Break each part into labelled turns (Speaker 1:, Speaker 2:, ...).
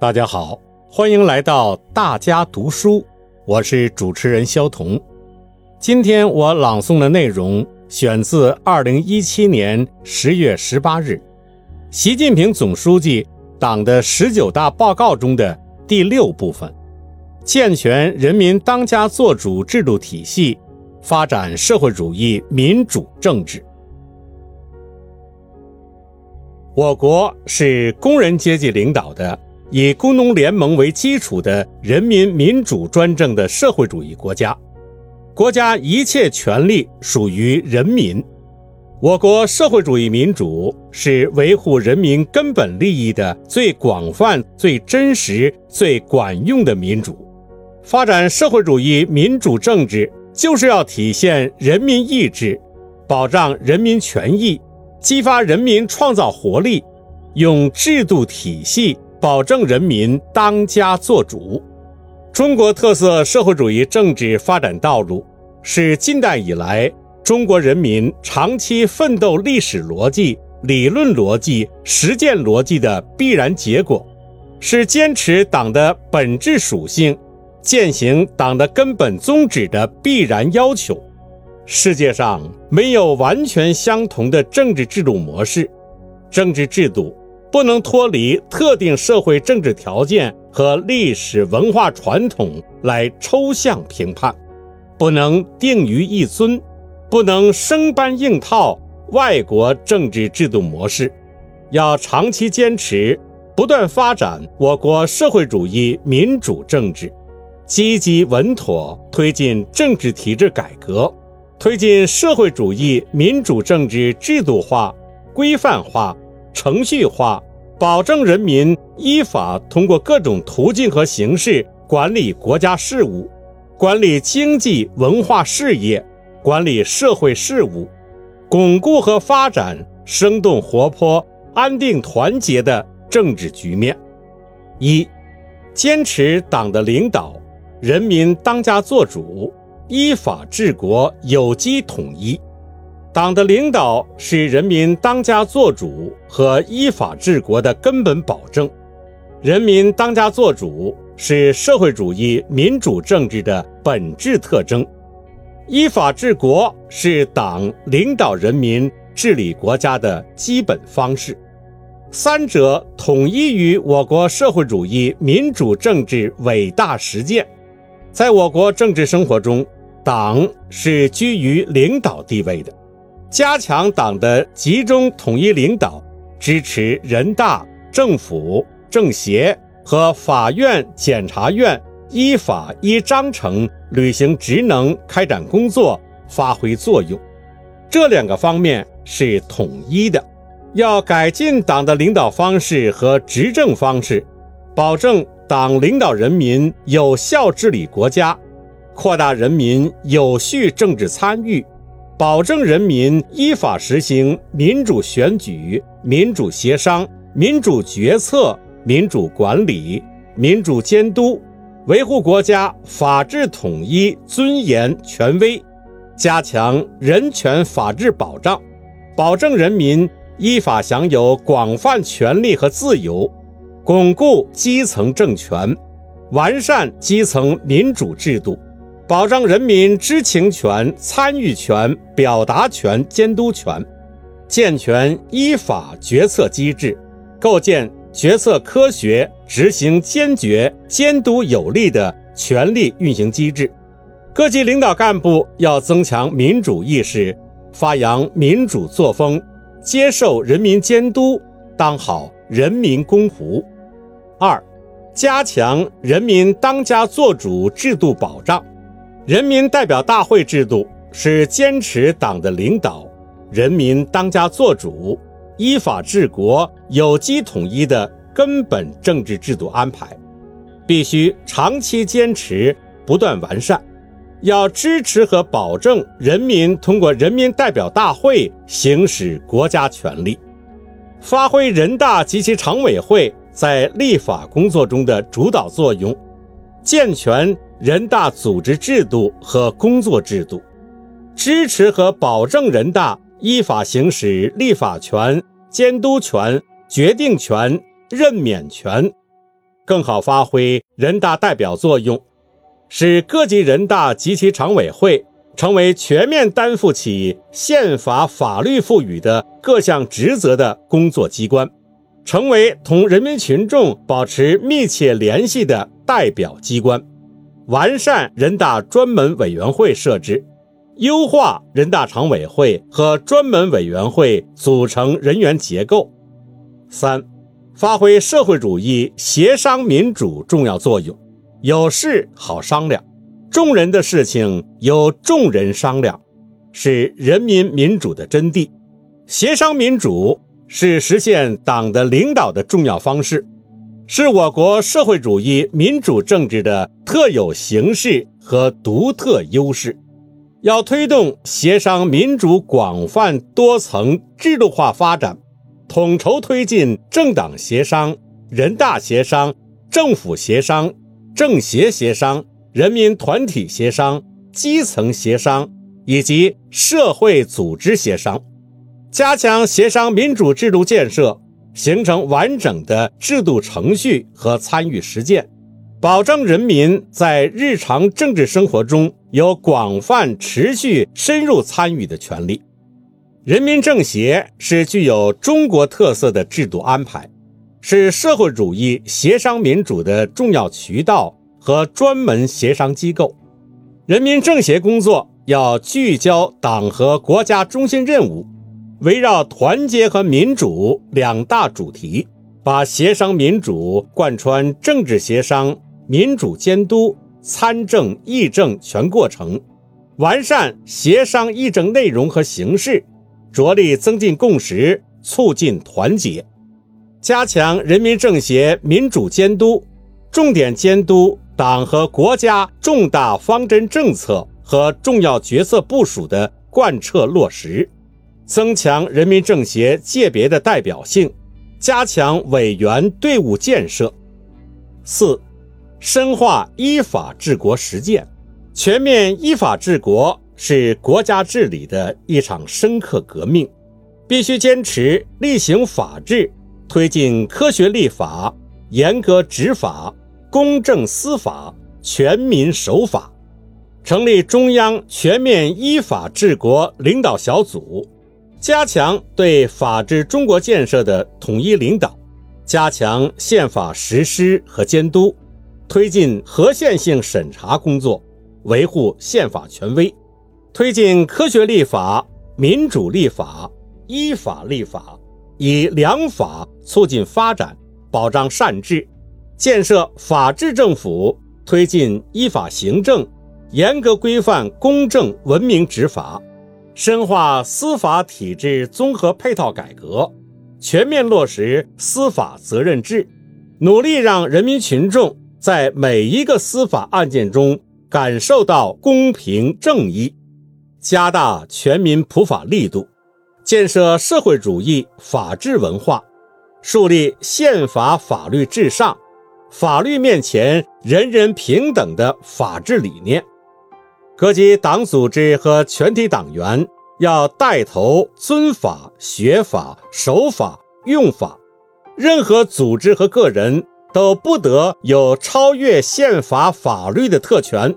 Speaker 1: 大家好，欢迎来到大家读书，我是主持人肖彤。今天我朗诵的内容选自二零一七年十月十八日，习近平总书记党的十九大报告中的第六部分：健全人民当家作主制度体系，发展社会主义民主政治。我国是工人阶级领导的。以工农联盟为基础的人民民主专政的社会主义国家，国家一切权利属于人民。我国社会主义民主是维护人民根本利益的最广泛、最真实、最管用的民主。发展社会主义民主政治，就是要体现人民意志，保障人民权益，激发人民创造活力，用制度体系。保证人民当家作主，中国特色社会主义政治发展道路是近代以来中国人民长期奋斗历史逻辑、理论逻辑、实践逻辑的必然结果，是坚持党的本质属性、践行党的根本宗旨的必然要求。世界上没有完全相同的政治制度模式，政治制度。不能脱离特定社会政治条件和历史文化传统来抽象评判，不能定于一尊，不能生搬硬套外国政治制度模式，要长期坚持，不断发展我国社会主义民主政治，积极稳妥推进政治体制改革，推进社会主义民主政治制度化、规范化。程序化，保证人民依法通过各种途径和形式管理国家事务、管理经济文化事业、管理社会事务，巩固和发展生动活泼、安定团结的政治局面。一、坚持党的领导，人民当家作主，依法治国，有机统一。党的领导是人民当家作主和依法治国的根本保证，人民当家作主是社会主义民主政治的本质特征，依法治国是党领导人民治理国家的基本方式，三者统一于我国社会主义民主政治伟大实践。在我国政治生活中，党是居于领导地位的。加强党的集中统一领导，支持人大、政府、政协和法院、检察院依法依章程履行职能、开展工作、发挥作用。这两个方面是统一的。要改进党的领导方式和执政方式，保证党领导人民有效治理国家，扩大人民有序政治参与。保证人民依法实行民主选举、民主协商、民主决策、民主管理、民主监督，维护国家法治统一、尊严、权威，加强人权法治保障，保证人民依法享有广泛权利和自由，巩固基层政权，完善基层民主制度。保障人民知情权、参与权、表达权、监督权，健全依法决策机制，构建决策科学、执行坚决、监督有力的权力运行机制。各级领导干部要增强民主意识，发扬民主作风，接受人民监督，当好人民公仆。二、加强人民当家作主制度保障。人民代表大会制度是坚持党的领导、人民当家作主、依法治国、有机统一的根本政治制度安排，必须长期坚持、不断完善。要支持和保证人民通过人民代表大会行使国家权力，发挥人大及其常委会在立法工作中的主导作用，健全。人大组织制度和工作制度，支持和保证人大依法行使立法权、监督权、决定权、任免权，更好发挥人大代表作用，使各级人大及其常委会成为全面担负起宪法法律赋予的各项职责的工作机关，成为同人民群众保持密切联系的代表机关，完善人大专门委员会设置，优化人大常委会和专门委员会组成人员结构。三。发挥社会主义协商民主重要作用，有事好商量，众人的事情由众人商量，是人民民主的真谛。协商民主是实现党的领导的重要方式，是我国社会主义民主政治的特有形式和独特优势。要推动协商民主广泛多层制度化发展。统筹推进政党协商、人大协商、政府协商、政协协商、人民团体协商、基层协商以及社会组织协商，加强协商民主制度建设，形成完整的制度程序和参与实践，保证人民在日常政治生活中有广泛、持续、深入参与的权利。人民政协是具有中国特色的制度安排，是社会主义协商民主的重要渠道和专门协商机构。人民政协工作要聚焦党和国家中心任务，围绕团结和民主两大主题，把协商民主贯穿政治协商、民主监督、参政议政全过程，完善协商议政内容和形式。着力增进共识，促进团结，加强人民政协民主监督，重点监督党和国家重大方针政策和重要决策部署的贯彻落实，增强人民政协界别的代表性，加强委员队伍建设。四，深化依法治国实践，全面依法治国。是国家治理的一场深刻革命，必须坚持厉行法治，推进科学立法、严格执法、公正司法、全民守法。成立中央全面依法治国领导小组，加强对法治中国建设的统一领导，加强宪法实施和监督，推进合宪性审查工作，维护宪法权威。推进科学立法、民主立法、依法立法，以良法促进发展，保障善治，建设法治政府，推进依法行政，严格规范公正文明执法，深化司法体制综合配套改革，全面落实司法责任制，努力让人民群众在每一个司法案件中感受到公平正义。加大全民普法力度，建设社会主义法治文化，树立宪法法律至上、法律面前人人平等的法治理念。各级党组织和全体党员要带头尊法、学法、守法、用法。任何组织和个人都不得有超越宪法法律的特权。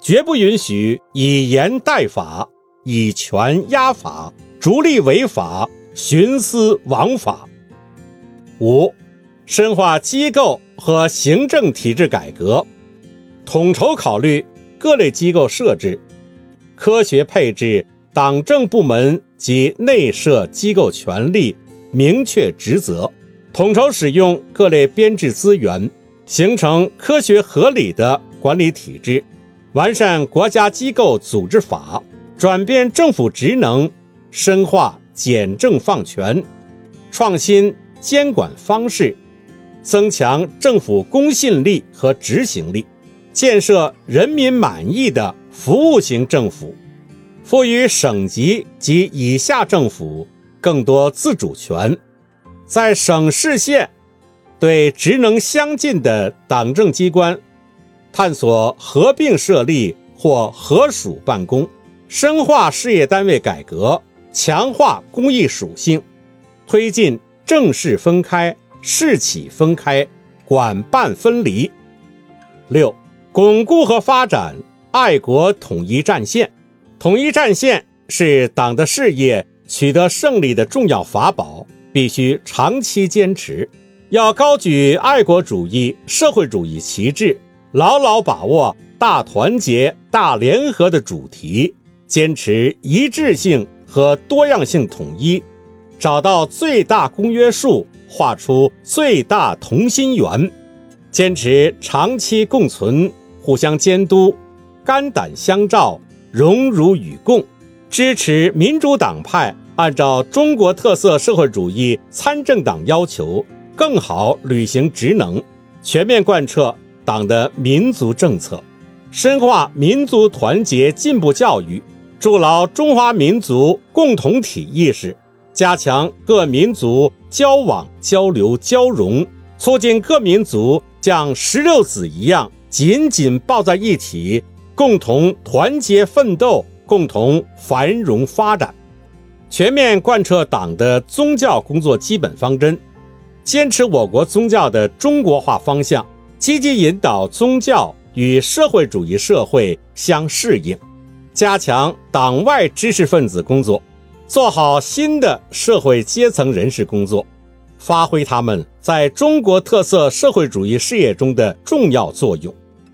Speaker 1: 绝不允许以言代法、以权压法、逐利违法、徇私枉法。五、深化机构和行政体制改革，统筹考虑各类机构设置，科学配置党政部门及内设机构权力，明确职责，统筹使用各类编制资源，形成科学合理的管理体制。完善国家机构组织法，转变政府职能，深化简政放权，创新监管方式，增强政府公信力和执行力，建设人民满意的服务型政府，赋予省级及以下政府更多自主权，在省市县对职能相近的党政机关。探索合并设立或合署办公，深化事业单位改革，强化公益属性，推进政事分开、事企分开、管办分离。六、巩固和发展爱国统一战线。统一战线是党的事业取得胜利的重要法宝，必须长期坚持。要高举爱国主义、社会主义旗帜，牢牢把握大团结、大联合的主题，坚持一致性和多样性统一，找到最大公约数，画出最大同心圆，坚持长期共存、互相监督、肝胆相照。荣辱与共，支持民主党派按照中国特色社会主义参政党要求，更好履行职能，全面贯彻党的民族政策，深化民族团结进步教育，筑牢中华民族共同体意识，加强各民族交往交流交融，促进各民族像石榴籽一样紧紧抱在一起。共同团结奋斗，共同繁荣发展，全面贯彻党的宗教工作基本方针，坚持我国宗教的中国化方向，积极引导宗教与社会主义社会相适应，加强党外知识分子工作，做好新的社会阶层人士工作，发挥他们在中国特色社会主义事业中的重要作用。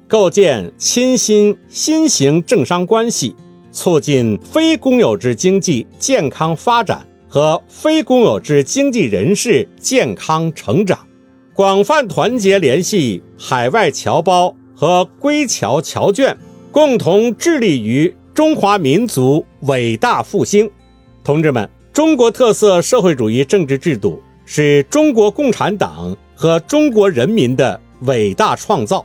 Speaker 1: 构建亲新新型政商关系，促进非公有制经济健康发展和非公有制经济人士健康成长，广泛团结联系海外侨胞和归侨侨眷，共同致力于中华民族伟大复兴。同志们，中国特色社会主义政治制度是中国共产党和中国人民的伟大创造。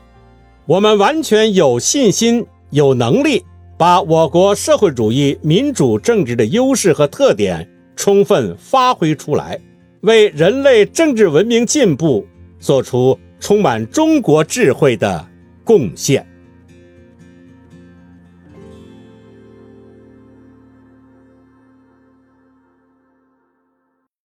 Speaker 1: 我们完全有信心、有能力把我国社会主义民主政治的优势和特点充分发挥出来，为人类政治文明进步做出充满中国智慧的贡献。